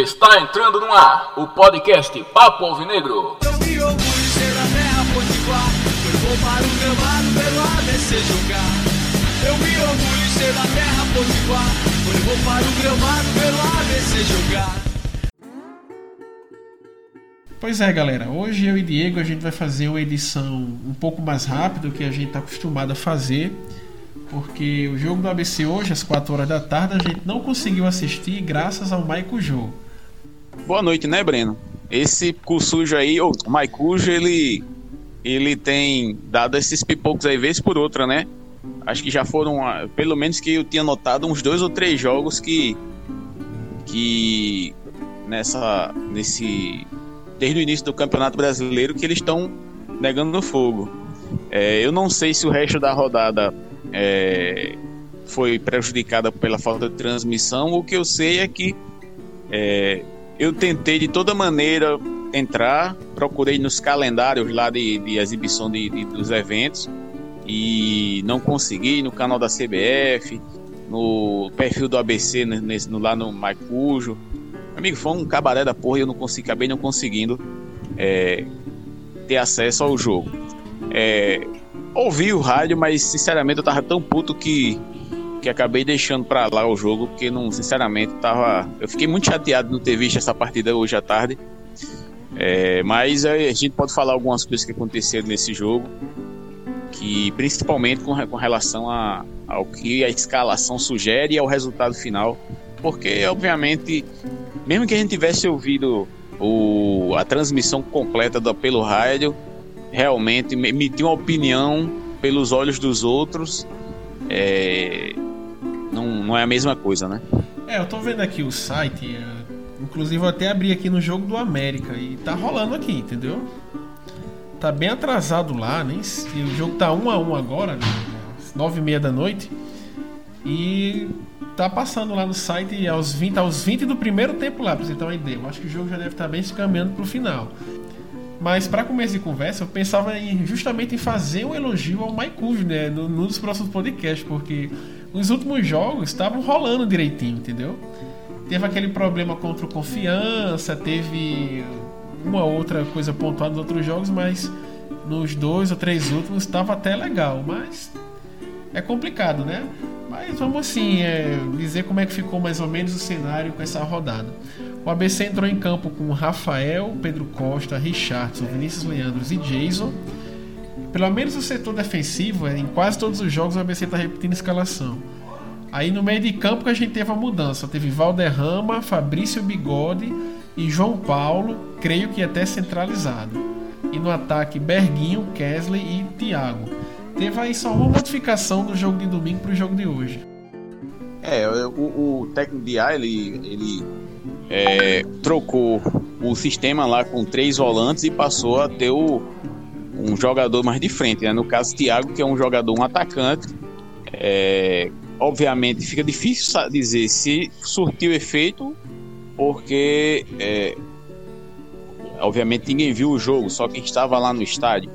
Está entrando no ar o podcast Papo Alvinegro. Eu me orgulho de ser da terra potiguar. Eu vou para o gramado pelo ABC jogar. Eu me orgulho de ser da terra potiguar. Eu vou para o gramado pelo ABC jogar. Pois é, galera. Hoje eu e Diego a gente vai fazer uma edição um pouco mais rápida do que a gente está acostumado a fazer, porque o jogo do ABC hoje às 4 horas da tarde a gente não conseguiu assistir graças ao Maico Jô. Boa noite, né, Breno? Esse cursujo aí, o Maicujo, ele ele tem dado esses pipocos aí vez por outra, né? Acho que já foram, ah, pelo menos que eu tinha notado, uns dois ou três jogos que que nessa nesse desde o início do Campeonato Brasileiro que eles estão negando no fogo. É, eu não sei se o resto da rodada é, foi prejudicada pela falta de transmissão. O que eu sei é que é, eu tentei de toda maneira entrar, procurei nos calendários lá de, de exibição de, de, dos eventos e não consegui no canal da CBF, no perfil do ABC, nesse, no, lá no Maicujo. Amigo, foi um cabaré da porra e eu não consegui, acabei não conseguindo é, ter acesso ao jogo. É, ouvi o rádio, mas sinceramente eu tava tão puto que, que acabei deixando pra lá o jogo, porque não, sinceramente, tava. Eu fiquei muito chateado de não ter visto essa partida hoje à tarde. É, mas a gente pode falar algumas coisas que aconteceram nesse jogo, que principalmente com, com relação a, ao que a escalação sugere e ao resultado final, porque obviamente mesmo que a gente tivesse ouvido o, a transmissão completa pelo rádio, realmente emitir uma opinião pelos olhos dos outros é, não, não é a mesma coisa, né? É, eu tô vendo aqui o site, é, inclusive eu até abri aqui no jogo do América e tá rolando aqui, entendeu? Tá bem atrasado lá, nem o jogo tá 1 a 1 agora, né? nove e meia da noite. E tá passando lá no site aos 20, aos 20 do primeiro tempo lá, pra você ter uma ideia. Eu acho que o jogo já deve estar bem se caminhando pro final. Mas para começo de conversa, eu pensava em, justamente em fazer um elogio ao Maicujo, né, no dos próximos podcasts, porque os últimos jogos estavam rolando direitinho, entendeu? Teve aquele problema contra o Confiança, teve uma outra coisa pontuada nos outros jogos, mas nos dois ou três últimos estava até legal, mas é complicado, né? Mas vamos assim, é, dizer como é que ficou mais ou menos o cenário com essa rodada. O ABC entrou em campo com Rafael, Pedro Costa, Richardson, Vinícius Leandros e Jason. Pelo menos o setor defensivo, é, em quase todos os jogos o ABC está repetindo a escalação. Aí no meio de campo que a gente teve a mudança. Teve Valderrama, Fabrício Bigode e João Paulo, creio que até centralizado. E no ataque Berguinho, Kesley e Thiago teve aí só uma modificação do jogo de domingo para o jogo de hoje. É, o, o técnico de A, ele, ele é, trocou o sistema lá com três volantes e passou a ter o, um jogador mais de frente, né? No caso, Thiago, que é um jogador, um atacante. É, obviamente, fica difícil dizer se surtiu efeito, porque é, obviamente ninguém viu o jogo, só quem estava lá no estádio.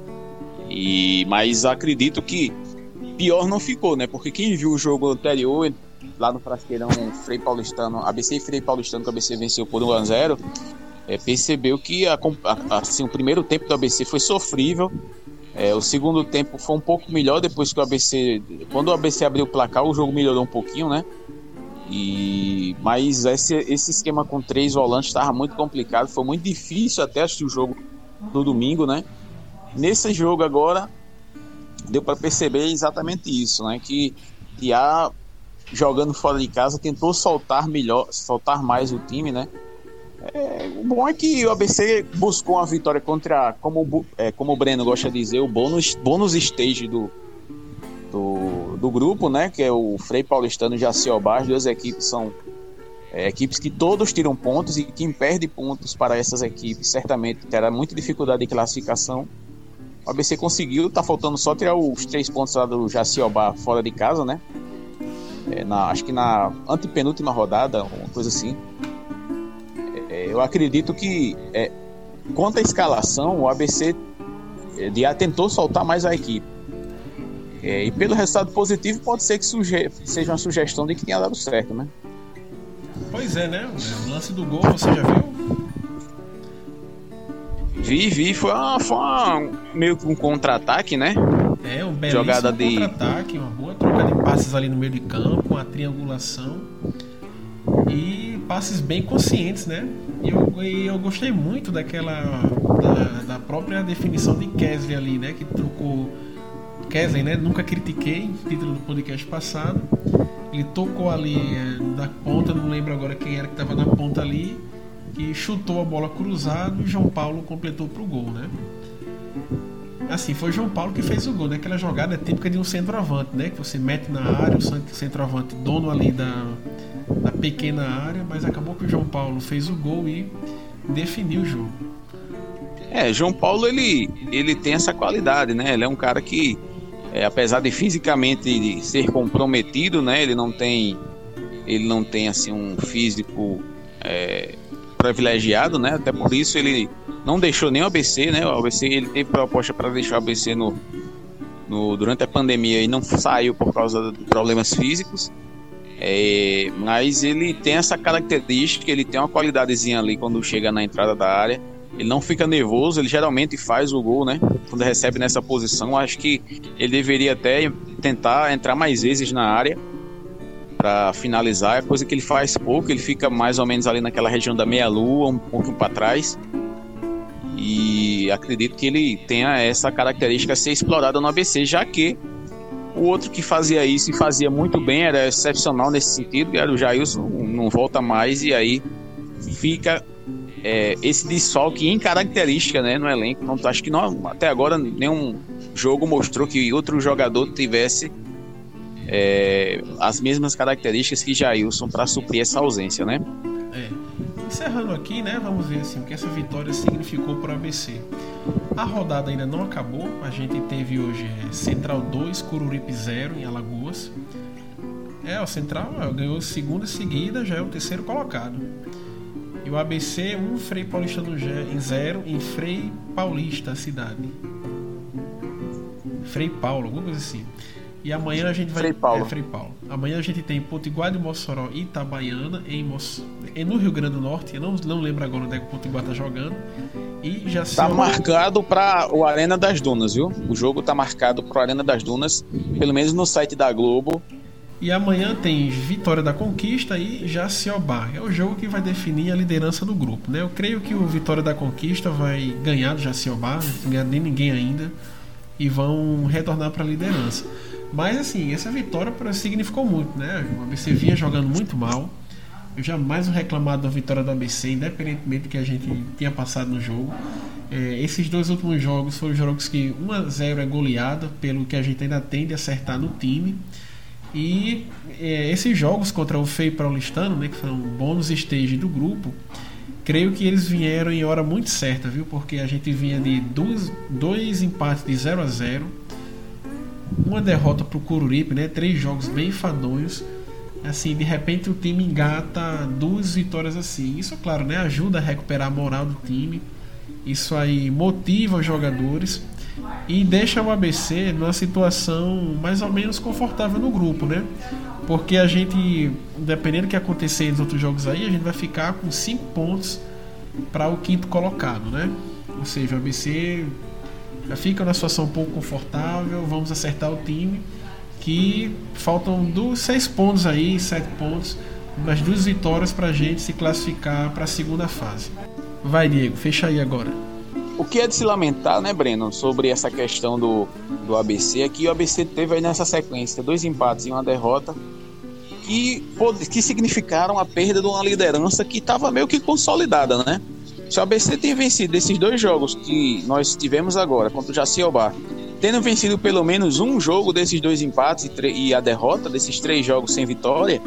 E, mas acredito que pior não ficou, né? Porque quem viu o jogo anterior, lá no Frasqueirão, Frei Paulistano, ABC e Frei Paulistano, que o ABC venceu por 1 a 0 é, percebeu que a, a, assim, o primeiro tempo do ABC foi sofrível. É, o segundo tempo foi um pouco melhor depois que o ABC. Quando o ABC abriu o placar, o jogo melhorou um pouquinho, né? E, mas esse, esse esquema com três volantes estava muito complicado. Foi muito difícil até assistir o jogo no domingo, né? Nesse jogo agora, deu para perceber exatamente isso, né? Que Tia jogando fora de casa tentou soltar melhor, soltar mais o time, né? É, o bom é que o ABC buscou uma vitória contra, como, é, como o Breno gosta de dizer, o bônus, bônus stage do, do, do grupo, né? Que é o Frei Paulistano e Jaciobá. As duas equipes são é, equipes que todos tiram pontos e quem perde pontos para essas equipes certamente terá muita dificuldade de classificação. O ABC conseguiu, tá faltando só tirar os três pontos lá do Jaciobá fora de casa, né? É, na, acho que na antepenúltima rodada, uma coisa assim. Eu acredito que, é, quanto à escalação, o ABC é, de, tentou soltar mais a equipe. É, e pelo resultado positivo, pode ser que seja uma sugestão de que tenha dado certo, né? Pois é, né? O lance do gol, você já viu? Vi, vi, foi, uma, foi uma, meio que um contra-ataque, né? É, um belíssimo Jogada de- contra-ataque, uma boa troca de passes ali no meio de campo, uma triangulação e passes bem conscientes, né? E eu, e eu gostei muito daquela da, da própria definição de Kesley ali, né? Que trocou Kesley, né? Nunca critiquei, título do podcast passado. Ele tocou ali é, da ponta, não lembro agora quem era que estava na ponta ali, que chutou a bola cruzado e João Paulo completou pro gol, né? Assim, foi João Paulo que fez o gol, né? Aquela jogada típica de um centroavante, né? Que você mete na área, o cent- centroavante dono ali da, da pequena área, mas acabou que o João Paulo fez o gol e definiu o jogo. É, João Paulo ele, ele tem essa qualidade, né? Ele é um cara que, é, apesar de fisicamente ser comprometido, né? Ele não tem, ele não tem assim um físico é, privilegiado, né? Até por isso ele não deixou nem o ABC, né? O ABC ele teve proposta para deixar o ABC no, no durante a pandemia e não saiu por causa de problemas físicos. É, mas ele tem essa característica, ele tem uma qualidadezinha ali quando chega na entrada da área. Ele não fica nervoso, ele geralmente faz o gol, né? Quando recebe nessa posição, acho que ele deveria até tentar entrar mais vezes na área para finalizar. É coisa que ele faz pouco, ele fica mais ou menos ali naquela região da meia-lua, um pouquinho para trás. E acredito que ele tenha essa característica a ser explorada no ABC, já que o outro que fazia isso e fazia muito bem, era excepcional nesse sentido, era o Jailson, não volta mais e aí fica é, esse desfalque em característica né, no elenco. Não, acho que não, até agora nenhum jogo mostrou que outro jogador tivesse é, as mesmas características que Jailson para suprir essa ausência, né? É. Encerrando aqui, né? Vamos ver assim, o que essa vitória significou para o ABC. A rodada ainda não acabou. A gente teve hoje é, Central 2, Cururipe 0 em Alagoas. É, o Central ganhou segunda seguida, já é o terceiro colocado. E o ABC 1, Frei Paulista do Gé em 0 em Frei Paulista, a cidade. Frei Paulo, alguma coisa assim. E amanhã a gente vai. Frei Paulo. É, Frei Paulo. Amanhã a gente tem Potiguar de Mossoró e Itabaiana em Moç... é no Rio Grande do Norte. Eu não, não lembro agora onde é que o Potiguar tá jogando. E já Tá marcado para o Arena das Dunas, viu? O jogo tá marcado para Arena das Dunas, pelo menos no site da Globo. E amanhã tem Vitória da Conquista e Jaciobá. É o jogo que vai definir a liderança do grupo, né? Eu creio que o Vitória da Conquista vai ganhar do Jaciobá, não ganhar de ninguém ainda, e vão retornar para a liderança. Mas assim, essa vitória significou muito, né? O ABC vinha jogando muito mal. Eu jamais vou reclamar da vitória do ABC, independentemente do que a gente tinha passado no jogo. É, esses dois últimos jogos foram jogos que 1 a 0 é goleada, pelo que a gente ainda tende a acertar no time. E é, esses jogos contra o Fei Paulistano, né, que foram um bônus stage do grupo, creio que eles vieram em hora muito certa, viu? Porque a gente vinha de dois, dois empates de 0 a 0 uma derrota pro Cururipe, né? Três jogos bem enfadonhos. Assim, de repente o time engata duas vitórias assim. Isso, claro, né? Ajuda a recuperar a moral do time. Isso aí motiva os jogadores e deixa o ABC numa situação mais ou menos confortável no grupo, né? Porque a gente, dependendo do que acontecer nos outros jogos aí, a gente vai ficar com cinco pontos para o quinto colocado, né? Ou seja, o ABC já fica numa situação um pouco confortável, vamos acertar o time, que faltam dos seis pontos aí, sete pontos, umas duas vitórias para a gente se classificar para a segunda fase. Vai, Diego, fecha aí agora. O que é de se lamentar, né, Breno, sobre essa questão do, do ABC é que o ABC teve aí nessa sequência dois empates e uma derrota que, que significaram a perda de uma liderança que estava meio que consolidada, né? Se o ABC tem vencido esses dois jogos que nós tivemos agora contra o Jaciobá, tendo vencido pelo menos um jogo desses dois empates e, e a derrota desses três jogos sem vitória,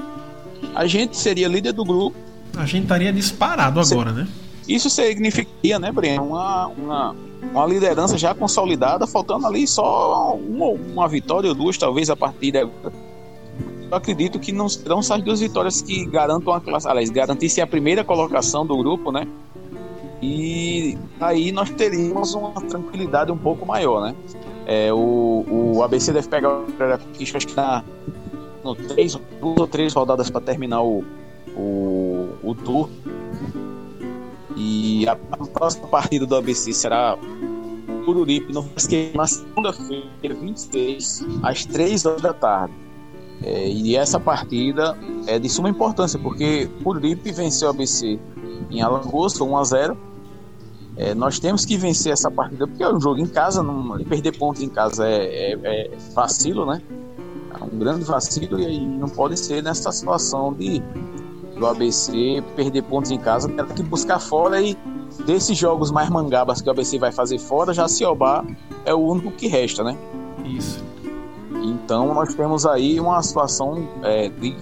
a gente seria líder do grupo A gente estaria disparado agora, né? isso significaria, né, Breno, uma, uma, uma liderança já consolidada, faltando ali só uma, uma vitória ou duas, talvez, a partir agora. Eu acredito que não serão essas duas vitórias que garantam a classe, aliás, garantissem a primeira colocação do grupo, né? E aí nós teríamos uma tranquilidade um pouco maior, né? É, o, o ABC deve pegar o acho que na no três, duas ou três rodadas para terminar o, o, o tour. E a, a próxima partida do ABC será Cururipe no na segunda-feira, 26, às 3 horas da tarde. É, e essa partida é de suma importância, porque Cururipe venceu o ABC em Alagoas, foi 1 a 0 é, nós temos que vencer essa partida, porque é um jogo em casa, não, perder pontos em casa é, é, é vacilo, né? É um grande vacilo e não pode ser nessa situação de do ABC perder pontos em casa, tem que buscar fora e desses jogos mais mangabas que o ABC vai fazer fora, já Ciobá é o único que resta, né? Isso. Então nós temos aí uma situação é, de,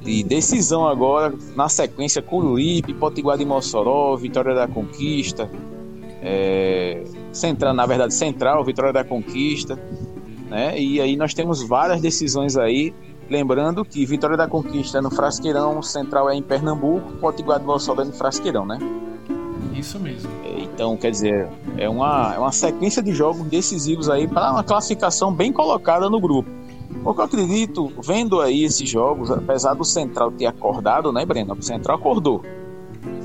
de, decisão agora, na sequência, Curuípe, Potiguar de Mossoró, Vitória da Conquista, é, Central, na verdade, Central, Vitória da Conquista, né? E aí nós temos várias decisões aí Lembrando que Vitória da Conquista é no Frasqueirão, Central é em Pernambuco, Potiguar do Mossoró é no Frasqueirão, né? Isso mesmo. É, então, quer dizer, é uma, é uma sequência de jogos decisivos aí para uma classificação bem colocada no grupo. Porque eu acredito, vendo aí esses jogos, apesar do Central ter acordado, né, Breno? O Central acordou.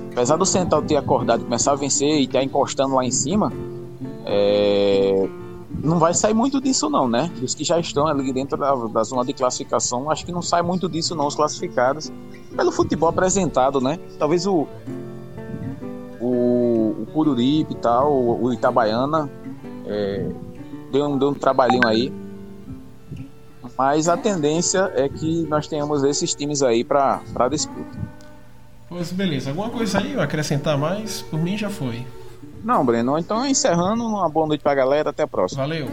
Apesar do Central ter acordado começar a vencer e estar encostando lá em cima, é, não vai sair muito disso não, né? Os que já estão ali dentro da, da, zona de classificação, acho que não sai muito disso não, os classificados, pelo futebol apresentado, né? Talvez o o, o Cururipe e tal, o, o Itabaiana é, deu, um, deu um trabalhinho aí, mas a tendência é que nós tenhamos esses times aí para disputa. Pois beleza, alguma coisa aí acrescentar mais? Por mim já foi. Não, Breno, então encerrando, uma boa noite pra galera, até a próxima. Valeu.